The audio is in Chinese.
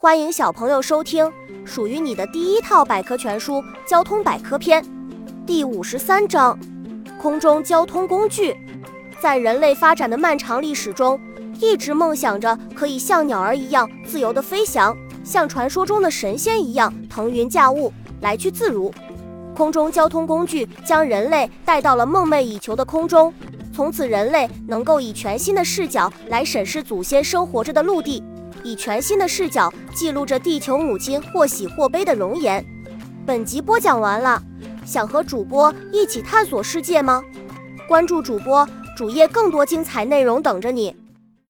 欢迎小朋友收听属于你的第一套百科全书《交通百科篇》第五十三章：空中交通工具。在人类发展的漫长历史中，一直梦想着可以像鸟儿一样自由地飞翔，像传说中的神仙一样腾云驾雾，来去自如。空中交通工具将人类带到了梦寐以求的空中，从此人类能够以全新的视角来审视祖先生活着的陆地。以全新的视角记录着地球母亲或喜或悲的容颜。本集播讲完了，想和主播一起探索世界吗？关注主播主页，更多精彩内容等着你。